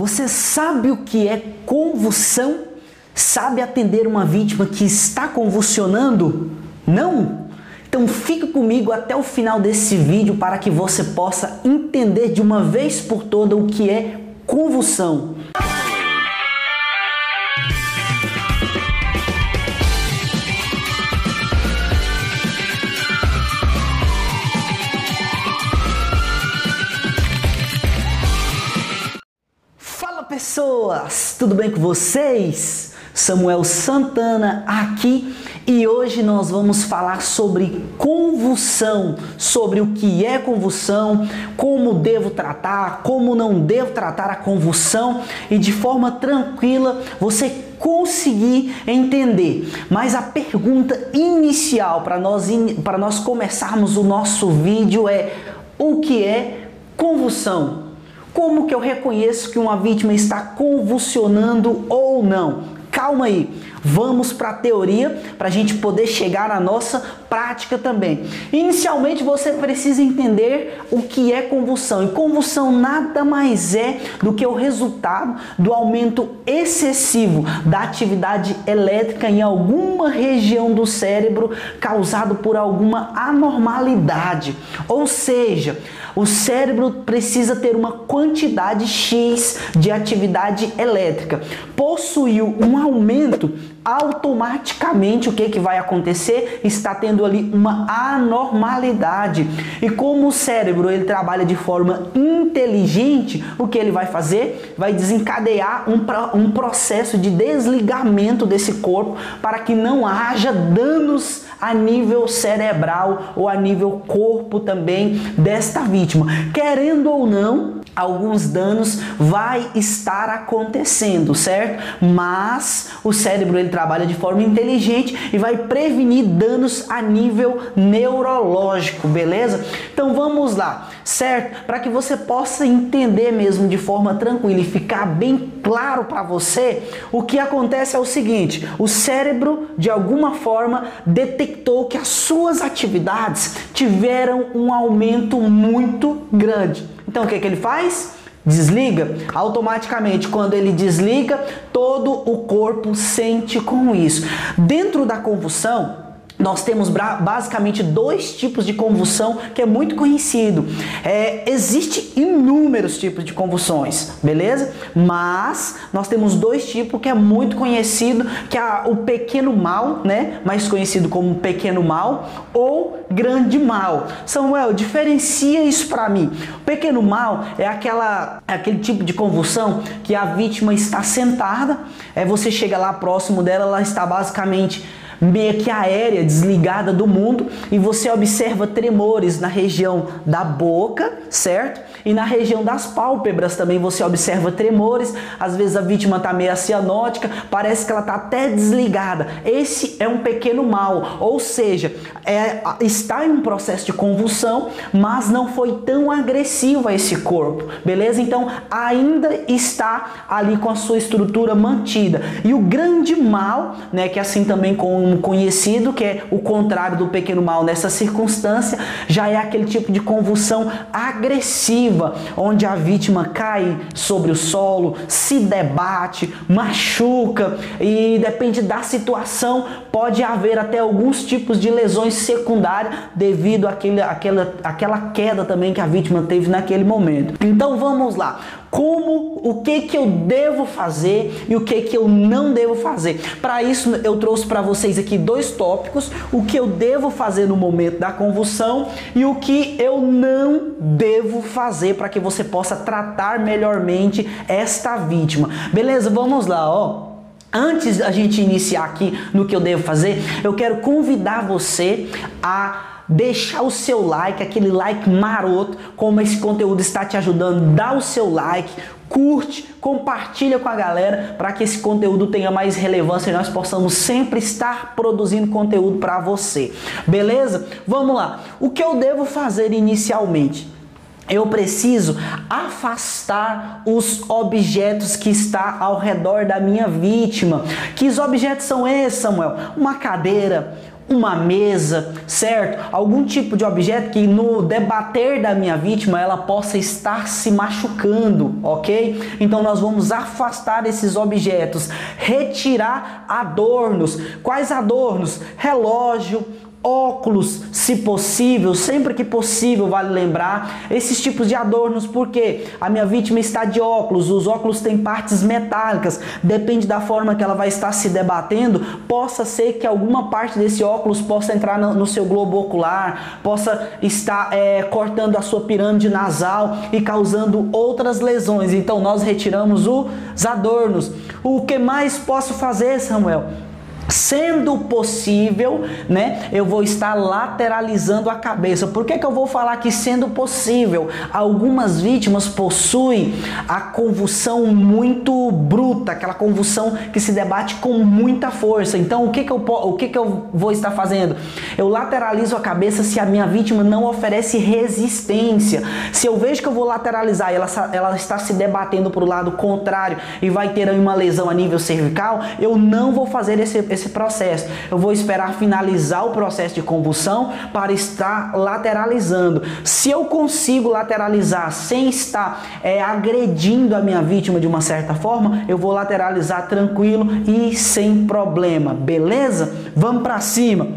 Você sabe o que é convulsão? Sabe atender uma vítima que está convulsionando? Não? Então fique comigo até o final desse vídeo para que você possa entender de uma vez por toda o que é convulsão. Pessoas, tudo bem com vocês? Samuel Santana aqui e hoje nós vamos falar sobre convulsão, sobre o que é convulsão, como devo tratar, como não devo tratar a convulsão e de forma tranquila você conseguir entender. Mas a pergunta inicial para nós, para nós começarmos o nosso vídeo é: o que é convulsão? Como que eu reconheço que uma vítima está convulsionando ou não? Calma aí, vamos para a teoria para a gente poder chegar à nossa prática também. Inicialmente você precisa entender o que é convulsão. E convulsão nada mais é do que o resultado do aumento excessivo da atividade elétrica em alguma região do cérebro causado por alguma anormalidade. Ou seja, o cérebro precisa ter uma quantidade X de atividade elétrica. Possuiu um aumento, automaticamente o que, que vai acontecer? Está tendo ali uma anormalidade. E como o cérebro ele trabalha de forma inteligente, o que ele vai fazer? Vai desencadear um, um processo de desligamento desse corpo para que não haja danos a nível cerebral ou a nível corpo também desta vítima. Querendo ou não, alguns danos vai estar acontecendo, certo? Mas o cérebro ele trabalha de forma inteligente e vai prevenir danos a nível neurológico, beleza? Então vamos lá, certo? Para que você possa entender mesmo de forma tranquila e ficar bem claro para você, o que acontece é o seguinte: o cérebro de alguma forma detectou que as suas atividades tiveram um aumento muito grande. Então o que, que ele faz? Desliga automaticamente. Quando ele desliga, todo o corpo sente com isso. Dentro da convulsão, nós temos basicamente dois tipos de convulsão que é muito conhecido. É, existe inúmeros tipos de convulsões, beleza? Mas nós temos dois tipos que é muito conhecido, que é o pequeno mal, né? Mais conhecido como pequeno mal ou grande mal. Samuel, diferencia isso para mim. O pequeno mal é aquela é aquele tipo de convulsão que a vítima está sentada, é você chega lá próximo dela, ela está basicamente meio que aérea, desligada do mundo, e você observa tremores na região da boca, certo? E na região das pálpebras também você observa tremores, às vezes a vítima está meio cianótica, parece que ela está até desligada. Esse é um pequeno mal, ou seja, é, está em um processo de convulsão, mas não foi tão agressivo a esse corpo, beleza? Então ainda está ali com a sua estrutura mantida. E o grande mal, né, que é assim também conhecido, que é o contrário do pequeno mal nessa circunstância, já é aquele tipo de convulsão agressiva onde a vítima cai sobre o solo, se debate, machuca e depende da situação, pode haver até alguns tipos de lesões secundárias devido àquele, àquela, àquela queda também que a vítima teve naquele momento. Então vamos lá como, o que que eu devo fazer e o que que eu não devo fazer. Para isso eu trouxe para vocês aqui dois tópicos, o que eu devo fazer no momento da convulsão e o que eu não devo fazer para que você possa tratar melhormente esta vítima. Beleza? Vamos lá, ó. Antes da gente iniciar aqui no que eu devo fazer, eu quero convidar você a deixar o seu like, aquele like maroto, como esse conteúdo está te ajudando, dá o seu like, curte, compartilha com a galera para que esse conteúdo tenha mais relevância e nós possamos sempre estar produzindo conteúdo para você. Beleza? Vamos lá. O que eu devo fazer inicialmente? Eu preciso afastar os objetos que está ao redor da minha vítima. Que objetos são esses, Samuel? Uma cadeira, uma mesa, certo? Algum tipo de objeto que no debater da minha vítima ela possa estar se machucando, ok? Então nós vamos afastar esses objetos, retirar adornos. Quais adornos? Relógio, óculos, se possível, sempre que possível, vale lembrar, esses tipos de adornos, porque a minha vítima está de óculos, os óculos têm partes metálicas, depende da forma que ela vai estar se debatendo, possa ser que alguma parte desse óculos possa entrar no, no seu globo ocular, possa estar é, cortando a sua pirâmide nasal e causando outras lesões. Então nós retiramos os adornos. O que mais posso fazer, Samuel? Sendo possível, né, eu vou estar lateralizando a cabeça. Por que, que eu vou falar que sendo possível? Algumas vítimas possuem a convulsão muito bruta, aquela convulsão que se debate com muita força. Então, o que, que, eu, o que, que eu vou estar fazendo? Eu lateralizo a cabeça se a minha vítima não oferece resistência. Se eu vejo que eu vou lateralizar e ela, ela está se debatendo para o lado contrário e vai ter uma lesão a nível cervical, eu não vou fazer esse, esse esse processo. Eu vou esperar finalizar o processo de convulsão para estar lateralizando. Se eu consigo lateralizar sem estar é, agredindo a minha vítima de uma certa forma, eu vou lateralizar tranquilo e sem problema, beleza? Vamos para cima.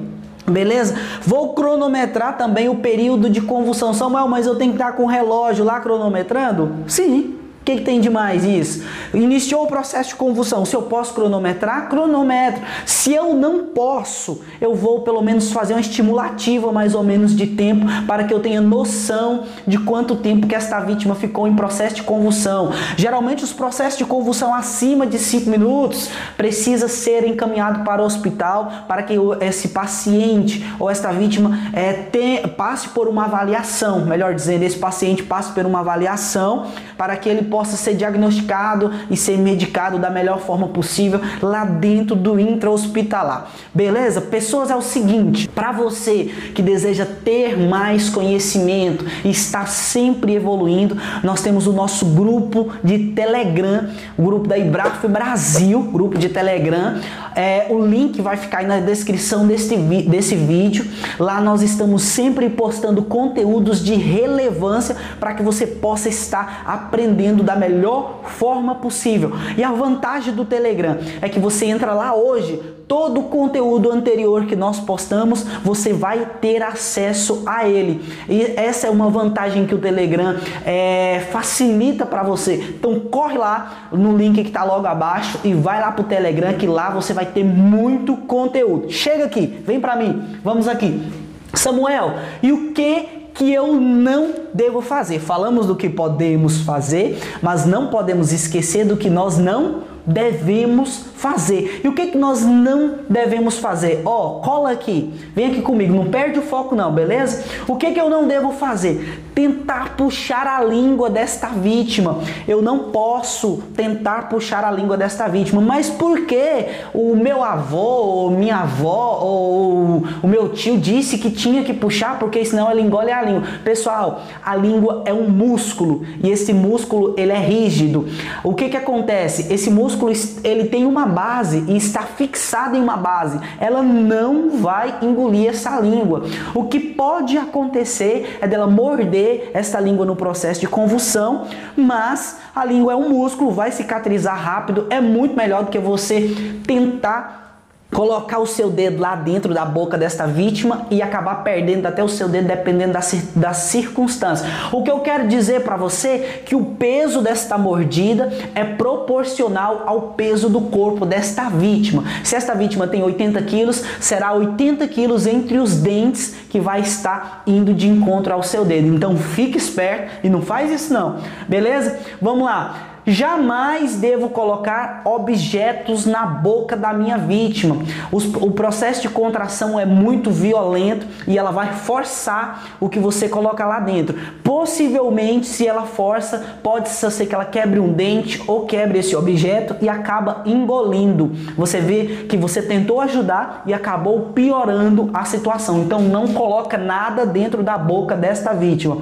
Beleza? Vou cronometrar também o período de convulsão. Samuel, mas eu tenho que estar com o relógio lá cronometrando? Sim. O que, que, tem de mais isso? Iniciou o processo de convulsão. Se eu posso cronometrar, cronometro. Se eu não posso, eu vou pelo menos fazer uma estimativa mais ou menos de tempo para que eu tenha noção de quanto tempo que esta vítima ficou em processo de convulsão. Geralmente os processos de convulsão acima de 5 minutos precisa ser encaminhado para o hospital para que esse paciente ou esta vítima é, passe por uma avaliação, melhor dizendo, esse paciente passe por uma avaliação para que ele possa ser diagnosticado e ser medicado da melhor forma possível lá dentro do intra-hospitalar. Beleza? Pessoas, é o seguinte: para você que deseja ter mais conhecimento e estar sempre evoluindo, nós temos o nosso grupo de Telegram, o grupo da Ibraf Brasil, grupo de Telegram. É, o link vai ficar aí na descrição desse, desse vídeo. Lá nós estamos sempre postando conteúdos de relevância para que você possa estar aprendendo da melhor forma possível. E a vantagem do Telegram é que você entra lá hoje, todo o conteúdo anterior que nós postamos, você vai ter acesso a ele. E essa é uma vantagem que o Telegram é, facilita para você. Então corre lá no link que está logo abaixo e vai lá para o Telegram que lá você vai ter muito conteúdo. Chega aqui, vem para mim, vamos aqui. Samuel, e o que que eu não devo fazer. Falamos do que podemos fazer, mas não podemos esquecer do que nós não devemos fazer. E o que, que nós não devemos fazer? Ó, oh, cola aqui, vem aqui comigo, não perde o foco não, beleza? O que, que eu não devo fazer? Tentar puxar a língua desta vítima. Eu não posso tentar puxar a língua desta vítima, mas por que o meu avô, ou minha avó, ou o meu tio disse que tinha que puxar, porque senão ela engole a língua? Pessoal, a língua é um músculo e esse músculo ele é rígido. O que que acontece? Esse músculo ele tem uma base e está fixada em uma base. Ela não vai engolir essa língua. O que pode acontecer é dela morder essa língua no processo de convulsão, mas a língua é um músculo, vai cicatrizar rápido, é muito melhor do que você tentar colocar o seu dedo lá dentro da boca desta vítima e acabar perdendo até o seu dedo dependendo das, circunstâncias. O que eu quero dizer para você é que o peso desta mordida é proporcional ao peso do corpo desta vítima. Se esta vítima tem 80 quilos, será 80 quilos entre os dentes que vai estar indo de encontro ao seu dedo. Então fique esperto e não faz isso não, beleza? Vamos lá. Jamais devo colocar objetos na boca da minha vítima. o processo de contração é muito violento e ela vai forçar o que você coloca lá dentro. Possivelmente, se ela força, pode ser que ela quebre um dente ou quebre esse objeto e acaba engolindo. Você vê que você tentou ajudar e acabou piorando a situação. Então, não coloca nada dentro da boca desta vítima.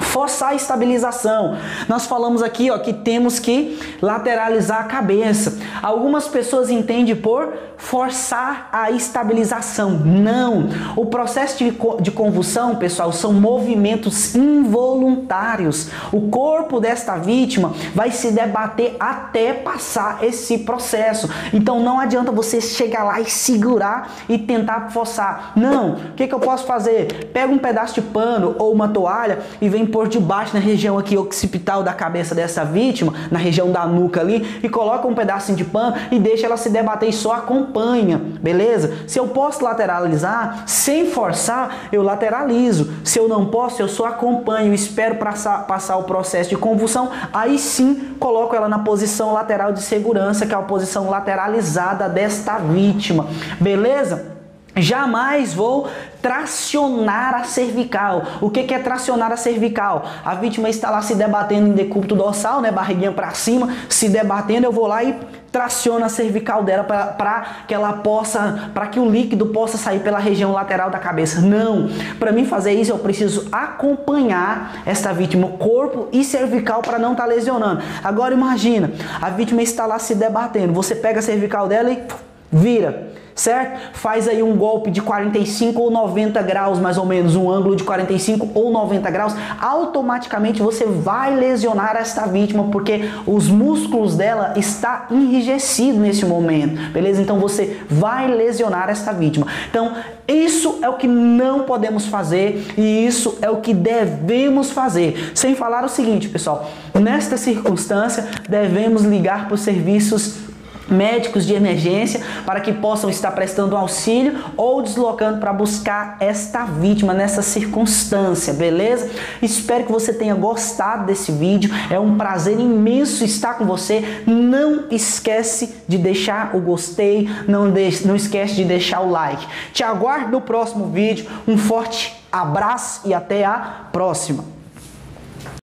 Forçar a estabilização. Nós falamos aqui ó, que temos que lateralizar a cabeça. Algumas pessoas entendem por forçar a estabilização. Não! O processo de, de convulsão, pessoal, são movimentos involuntários. O corpo desta vítima vai se debater até passar esse processo. Então não adianta você chegar lá e segurar e tentar forçar. Não! O que, que eu posso fazer? Pega um pedaço de pano ou uma toalha e vem por debaixo na região aqui occipital da cabeça dessa vítima, na região da nuca ali, e coloca um pedacinho de pano e deixa ela se debater e só acompanha, beleza? Se eu posso lateralizar sem forçar, eu lateralizo. Se eu não posso, eu só acompanho, espero passar, passar o processo de convulsão, aí sim coloco ela na posição lateral de segurança, que é a posição lateralizada desta vítima, beleza? Jamais vou tracionar a cervical. O que, é tracionar a cervical? A vítima está lá se debatendo em decúbito dorsal, né, barriguinha para cima, se debatendo, eu vou lá e traciona a cervical dela para que ela possa, para que o líquido possa sair pela região lateral da cabeça. Não. Para mim fazer isso, eu preciso acompanhar esta vítima, corpo e cervical para não estar tá lesionando. Agora imagina, a vítima está lá se debatendo, você pega a cervical dela e vira certo? Faz aí um golpe de 45 ou 90 graus, mais ou menos, um ângulo de 45 ou 90 graus, automaticamente você vai lesionar esta vítima, porque os músculos dela está enrijecido nesse momento, beleza? Então você vai lesionar esta vítima. Então, isso é o que não podemos fazer e isso é o que devemos fazer. Sem falar o seguinte, pessoal, nesta circunstância devemos ligar para os serviços médicos de emergência para que possam estar prestando auxílio ou deslocando para buscar esta vítima nessa circunstância, beleza? Espero que você tenha gostado desse vídeo. É um prazer imenso estar com você. Não esquece de deixar o gostei, não, não esquece de deixar o like. Te aguardo no próximo vídeo. Um forte abraço e até a próxima.